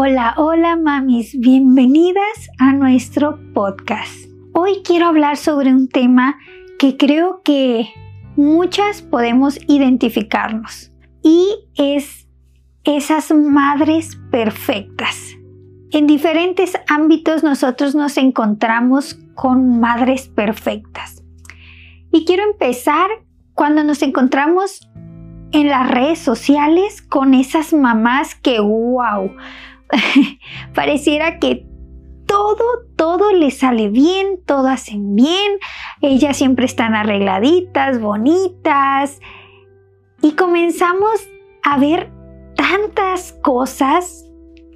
Hola, hola mamis, bienvenidas a nuestro podcast. Hoy quiero hablar sobre un tema que creo que muchas podemos identificarnos y es esas madres perfectas. En diferentes ámbitos nosotros nos encontramos con madres perfectas. Y quiero empezar cuando nos encontramos en las redes sociales con esas mamás que, wow, pareciera que todo, todo les sale bien, todo hacen bien, ellas siempre están arregladitas, bonitas. Y comenzamos a ver tantas cosas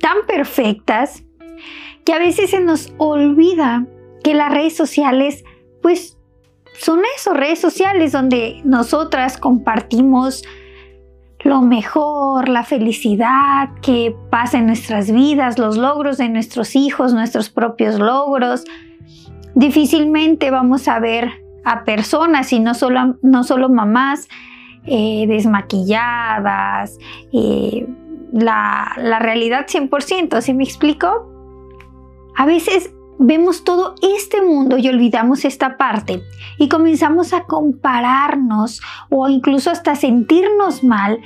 tan perfectas que a veces se nos olvida que las redes sociales, pues son eso, redes sociales donde nosotras compartimos lo mejor, la felicidad que pasa en nuestras vidas, los logros de nuestros hijos, nuestros propios logros. Difícilmente vamos a ver a personas y no solo, no solo mamás eh, desmaquilladas, eh, la, la realidad 100%, ¿sí me explico? A veces vemos todo este mundo y olvidamos esta parte y comenzamos a compararnos o incluso hasta sentirnos mal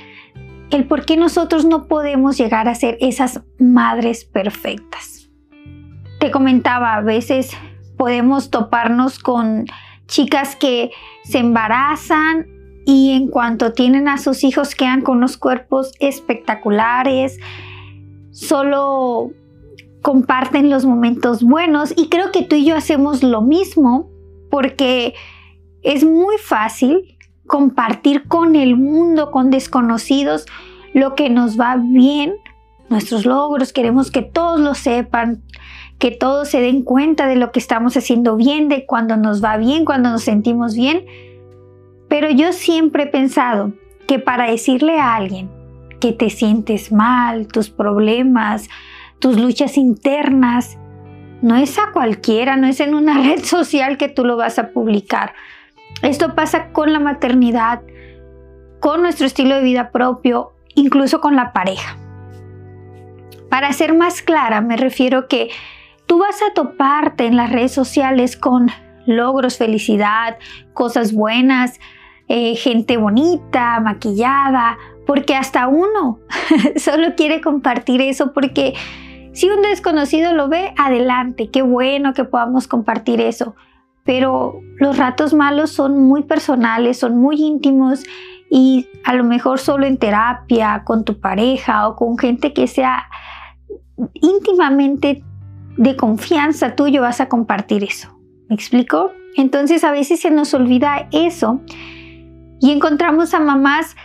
el por qué nosotros no podemos llegar a ser esas madres perfectas. Te comentaba, a veces podemos toparnos con chicas que se embarazan y en cuanto tienen a sus hijos quedan con unos cuerpos espectaculares, solo comparten los momentos buenos y creo que tú y yo hacemos lo mismo porque es muy fácil compartir con el mundo, con desconocidos, lo que nos va bien, nuestros logros, queremos que todos lo sepan, que todos se den cuenta de lo que estamos haciendo bien, de cuando nos va bien, cuando nos sentimos bien. Pero yo siempre he pensado que para decirle a alguien que te sientes mal, tus problemas, tus luchas internas. No es a cualquiera, no es en una red social que tú lo vas a publicar. Esto pasa con la maternidad, con nuestro estilo de vida propio, incluso con la pareja. Para ser más clara, me refiero que tú vas a toparte en las redes sociales con logros, felicidad, cosas buenas, eh, gente bonita, maquillada, porque hasta uno solo quiere compartir eso porque si un desconocido lo ve, adelante, qué bueno que podamos compartir eso. Pero los ratos malos son muy personales, son muy íntimos y a lo mejor solo en terapia, con tu pareja o con gente que sea íntimamente de confianza tuyo vas a compartir eso. ¿Me explico? Entonces a veces se nos olvida eso y encontramos a mamás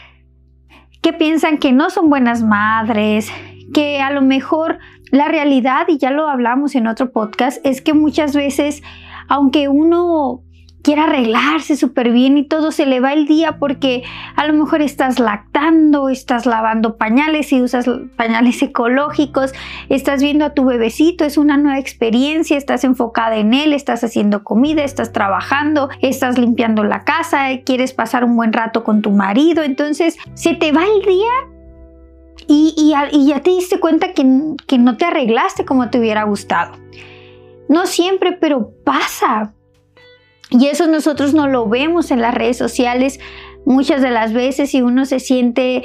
que piensan que no son buenas madres, que a lo mejor la realidad, y ya lo hablamos en otro podcast, es que muchas veces, aunque uno quiera arreglarse súper bien y todo se le va el día porque a lo mejor estás lactando, estás lavando pañales y usas pañales ecológicos, estás viendo a tu bebecito, es una nueva experiencia, estás enfocada en él, estás haciendo comida, estás trabajando, estás limpiando la casa, quieres pasar un buen rato con tu marido, entonces se te va el día y, ya te diste cuenta que, que no te arreglaste como te hubiera gustado. No siempre, pero pasa. Y eso nosotros no lo vemos en las redes sociales muchas de las veces y uno se siente,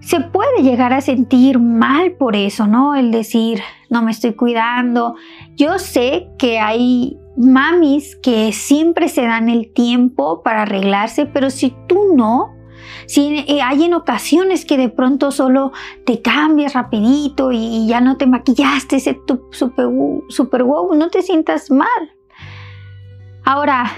se puede llegar a sentir mal por eso, ¿no? El decir, no me estoy cuidando. Yo sé que hay mamis que siempre se dan el tiempo para arreglarse, pero si tú no, si eh, hay en ocasiones que de pronto solo te cambias rapidito y, ya no te maquillaste ese super, super wow, no te sientas mal. Ahora,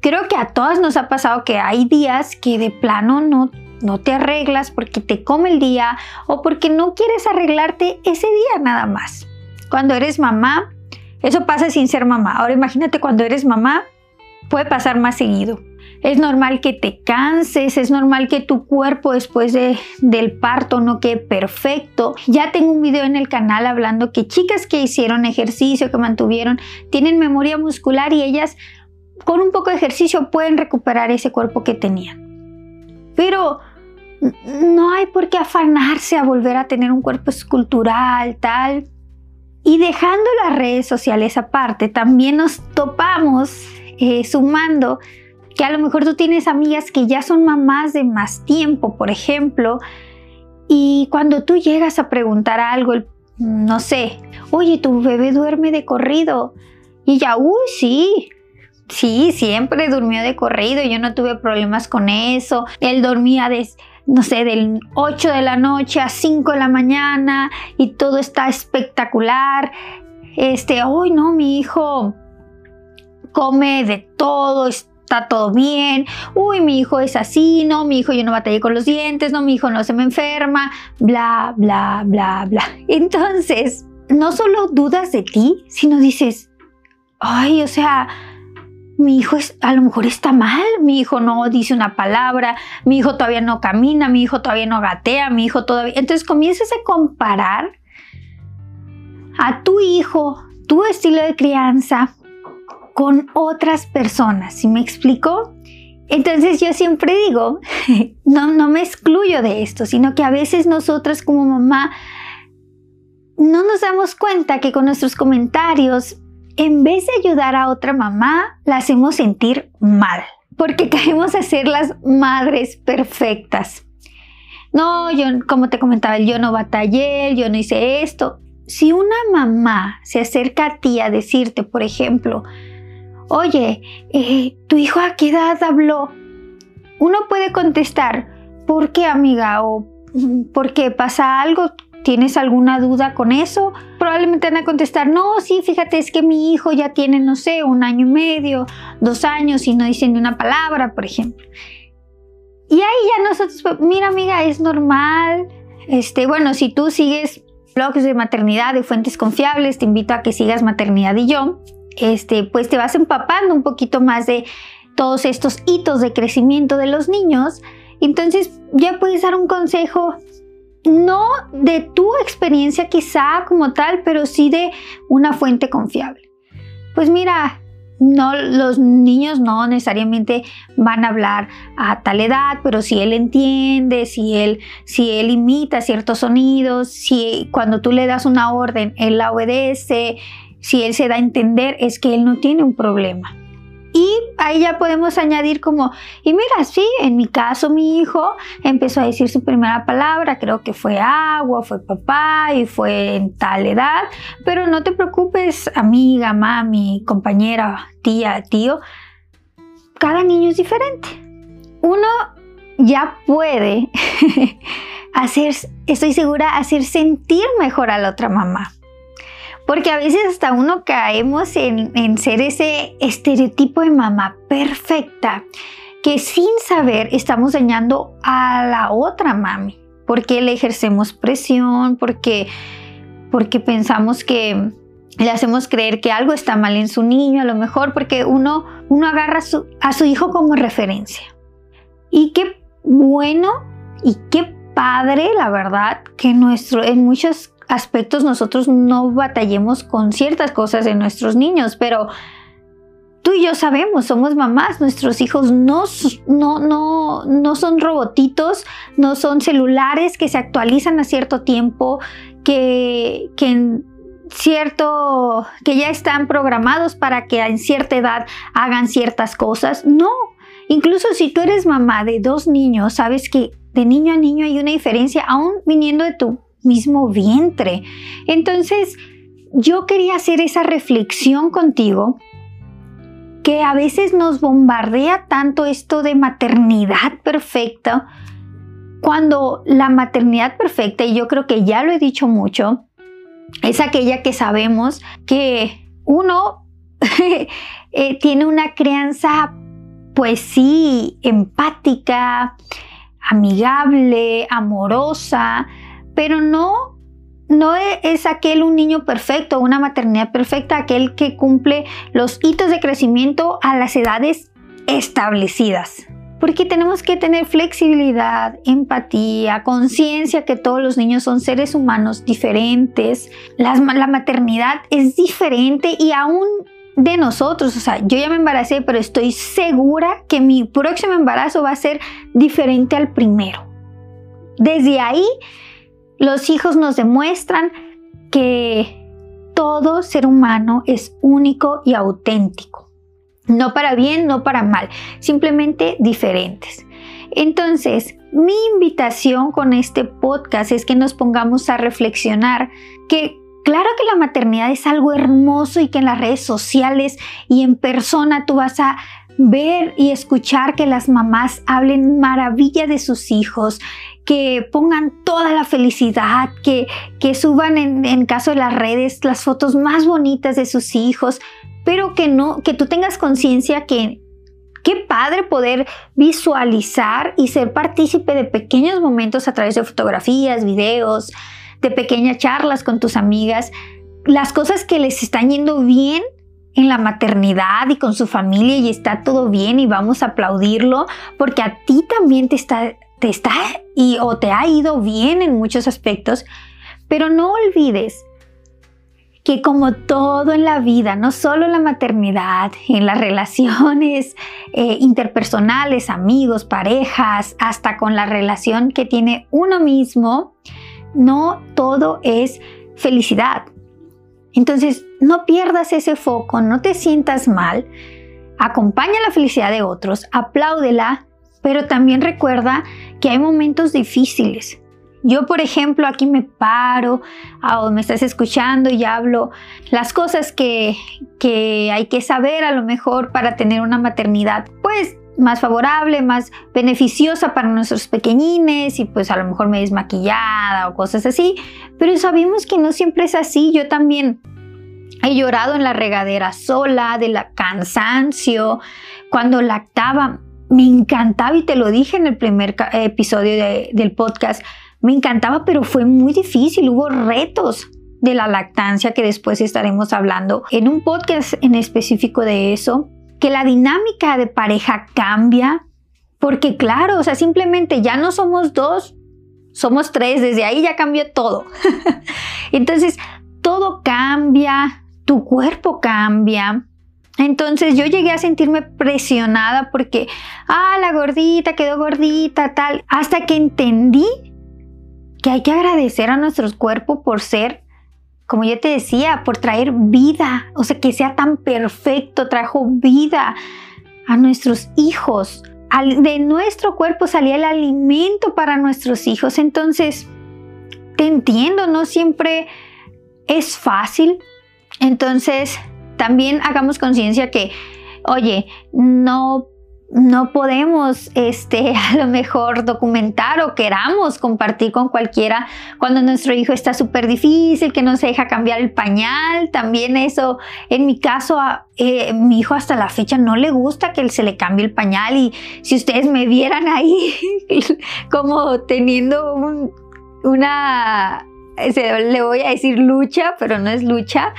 creo que a todas nos ha pasado que hay días que de plano no, no te arreglas porque te come el día o porque no quieres arreglarte ese día nada más. Cuando eres mamá, eso pasa sin ser mamá. Ahora imagínate cuando eres mamá, puede pasar más seguido. Es normal que te canses, es normal que tu cuerpo después de, del parto no quede perfecto. Ya tengo un video en el canal hablando que chicas que hicieron ejercicio, que mantuvieron, tienen memoria muscular y ellas con un poco de ejercicio pueden recuperar ese cuerpo que tenían. Pero no hay por qué afanarse a volver a tener un cuerpo escultural, tal. Y dejando las redes sociales aparte, también nos topamos eh, sumando que a lo mejor tú tienes amigas que ya son mamás de más tiempo, por ejemplo, y cuando tú llegas a preguntar algo, no sé, oye, tu bebé duerme de corrido. Y ya, uy, sí, sí, siempre durmió de corrido, yo no tuve problemas con eso. Él dormía de, no sé, del 8 de la noche a 5 de la mañana y todo está espectacular. Este, hoy no, mi hijo come de todo, todo bien, uy, mi hijo es así, no, mi hijo yo no batallé con los dientes, no, mi hijo no se me enferma, bla, bla, bla, bla. Entonces, no solo dudas de ti, sino dices, ay, o sea, mi hijo es, a lo mejor está mal, mi hijo no dice una palabra, mi hijo todavía no camina, mi hijo todavía no gatea, mi hijo todavía... Entonces comienzas a comparar a tu hijo, tu estilo de crianza, con otras personas, ¿sí me explico? Entonces yo siempre digo, no, no me excluyo de esto, sino que a veces nosotras como mamá no nos damos cuenta que con nuestros comentarios, en vez de ayudar a otra mamá, la hacemos sentir mal, porque caemos a ser las madres perfectas. No, yo, como te comentaba, yo no batallé, yo no hice esto. Si una mamá se acerca a ti a decirte, por ejemplo, oye, eh, ¿tu hijo a qué edad habló? Uno puede contestar, ¿por qué amiga? ¿O por qué pasa algo? ¿Tienes alguna duda con eso? Probablemente van a contestar, no, sí, fíjate, es que mi hijo ya tiene, no sé, un año y medio, dos años y no dice ni una palabra, por ejemplo. Y ahí ya nosotros, mira amiga, es normal. Este, bueno, si tú sigues blogs de maternidad de fuentes confiables, te invito a que sigas Maternidad y yo este, pues te vas empapando un poquito más de todos estos hitos de crecimiento de los niños. Entonces ya puedes dar un consejo, no de tu experiencia quizá como tal, pero sí de una fuente confiable. Pues mira, no, los niños no necesariamente van a hablar a tal edad, pero si él entiende, si él, si él imita ciertos sonidos, si cuando tú le das una orden, él la obedece, si él se da a entender es que él no tiene un problema. Y ahí ya podemos añadir como, y mira, sí, en mi caso mi hijo empezó a decir su primera palabra, creo que fue agua, fue papá y fue en tal edad, pero no te preocupes, amiga, mami, compañera, tía, tío, cada niño es diferente. Uno ya puede hacer, estoy segura, hacer sentir mejor a la otra mamá. Porque a veces hasta uno caemos en, ser ese estereotipo de mamá perfecta que sin saber estamos dañando a la otra mami. Porque le ejercemos presión, porque, porque pensamos que le hacemos creer que algo está mal en su niño, a lo mejor porque uno, uno agarra a su hijo como referencia. Y qué bueno y qué padre, la verdad, que nuestro, en muchos aspectos nosotros no batallemos con ciertas cosas de nuestros niños, pero tú y yo sabemos, somos mamás, nuestros hijos no, no, no, no son robotitos, no son celulares que se actualizan a cierto tiempo, que, que en cierto, que ya están programados para que en cierta edad hagan ciertas cosas. No, incluso si tú eres mamá de dos niños, sabes que de niño a niño hay una diferencia, aún viniendo de tu mismo vientre. Entonces, yo quería hacer esa reflexión contigo que a veces nos bombardea tanto esto de maternidad perfecta, cuando la maternidad perfecta, y yo creo que ya lo he dicho mucho, es aquella que sabemos que uno eh, tiene una crianza, pues sí, empática, amigable, amorosa, pero no, no e, es aquel un niño perfecto, una maternidad perfecta, aquel que cumple los hitos de crecimiento a las edades establecidas. Porque tenemos que tener flexibilidad, empatía, conciencia que todos los niños son seres humanos diferentes. la maternidad es diferente y aún de nosotros, o sea, yo ya me embaracé, pero estoy segura que mi próximo embarazo va a ser diferente al primero desde ahí los hijos nos demuestran que todo ser humano es único y auténtico. No para bien, no para mal, simplemente diferentes. Entonces, mi invitación con este podcast es que nos pongamos a reflexionar que claro que la maternidad es algo hermoso y que en las redes sociales y en persona tú vas a ver y escuchar que las mamás hablen maravilla de sus hijos, que pongan toda la felicidad, que, que suban en, en caso de las redes las fotos más bonitas de sus hijos, pero que no, que tú tengas conciencia que qué padre poder visualizar y ser partícipe de pequeños momentos a través de fotografías, videos, de pequeñas charlas con tus amigas, las cosas que les están yendo bien en la maternidad y con su familia y está todo bien y vamos a aplaudirlo porque a ti también te está, está y o te ha ido bien en muchos aspectos, pero no olvides que como todo en la vida, no solo en la maternidad, en las relaciones eh, interpersonales, amigos, parejas, hasta con la relación que tiene uno mismo, no todo es felicidad. Entonces, no pierdas ese foco, no te sientas mal, acompaña la felicidad de otros, apláudela, pero también recuerda que hay momentos difíciles. Yo, por ejemplo, aquí me paro ah, o me estás escuchando y hablo las cosas que, que hay que saber a lo mejor para tener una maternidad, pues más favorable, más beneficiosa para nuestros pequeñines y pues a lo mejor me desmaquillada o cosas así, pero sabemos que no siempre es así. Yo también he llorado en la regadera sola, de la cansancio, cuando lactaba. Me encantaba y te lo dije en el primer episodio del podcast, me encantaba, pero fue muy difícil, hubo retos de la lactancia que después estaremos hablando en un podcast en específico de eso que la dinámica de pareja cambia, porque claro, o sea, simplemente ya no somos dos, somos tres, desde ahí ya cambió todo. Entonces, todo cambia, tu cuerpo cambia. Entonces yo llegué a sentirme presionada porque, ah, la gordita quedó gordita, tal, hasta que entendí que hay que agradecer a nuestro cuerpo por ser como yo te decía, por traer vida, o sea, que sea tan perfecto, trajo vida a nuestros hijos. de nuestro cuerpo salía el alimento para nuestros hijos. Entonces, te entiendo, no siempre es fácil. Entonces, también hagamos conciencia que, oye, no no podemos este, a lo mejor documentar o queramos compartir con cualquiera cuando nuestro hijo está súper difícil, que no se deja cambiar el pañal. También eso, en mi caso, eh, mi hijo hasta la fecha no le gusta que se le cambie el pañal y si ustedes me vieran ahí como teniendo una, le voy a decir lucha, pero no es lucha,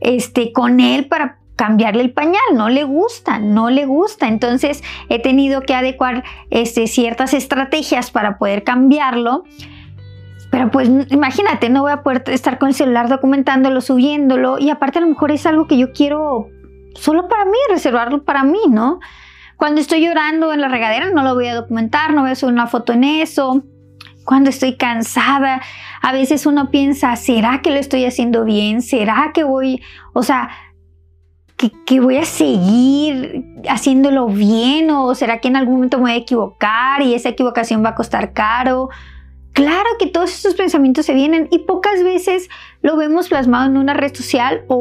este, con él para cambiarle el pañal, no le gusta, no le gusta. Entonces he tenido que adecuar este, ciertas estrategias para poder cambiarlo. Pero pues imagínate, no voy a poder estar con el celular documentándolo, subiéndolo y aparte a lo mejor es algo que yo quiero solo para mí, reservarlo para mí, ¿no? Cuando estoy llorando en la regadera no lo voy a documentar, no voy a subir una foto en eso. Cuando estoy cansada, a veces uno piensa, ¿será que lo estoy haciendo bien? ¿Será que voy, o sea, que, voy a seguir haciéndolo bien o será que en algún momento me voy a equivocar y esa equivocación va a costar caro. Claro que todos estos pensamientos se vienen y pocas veces lo vemos plasmado en una red social o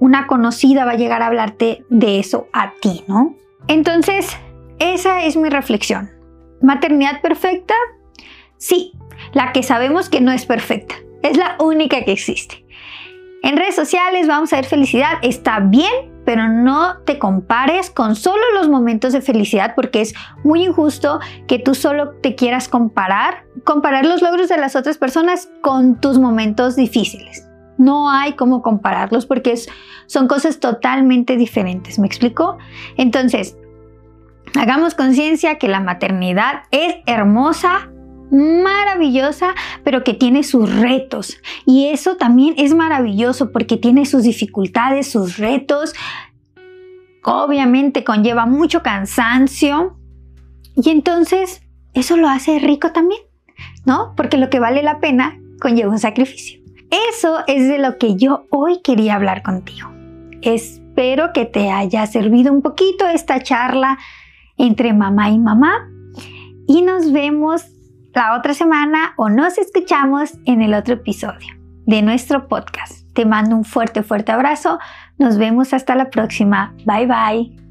una conocida va a llegar a hablarte de eso a ti, ¿no? Entonces, esa es mi reflexión. ¿Maternidad perfecta? Sí, la que sabemos que no es perfecta. Es la única que existe. En redes sociales vamos a ver felicidad, está bien, pero no te compares con solo los momentos de felicidad porque es muy injusto que tú solo te quieras comparar, comparar los logros de las otras personas con tus momentos difíciles. No hay cómo compararlos porque son cosas totalmente diferentes, ¿me explico? Entonces, hagamos conciencia que la maternidad es hermosa, maravillosa, pero que tiene sus retos. Y eso también es maravilloso porque tiene sus dificultades, sus retos. Obviamente conlleva mucho cansancio. Y entonces eso lo hace rico también. ¿no? Porque lo que vale la pena conlleva un sacrificio. Eso es de lo que yo hoy quería hablar contigo. Espero que te haya servido un poquito esta charla entre mamá y mamá y nos vemos la otra semana o nos escuchamos en el otro episodio de nuestro podcast. Te mando un fuerte, fuerte abrazo. Nos vemos hasta la próxima. Bye bye.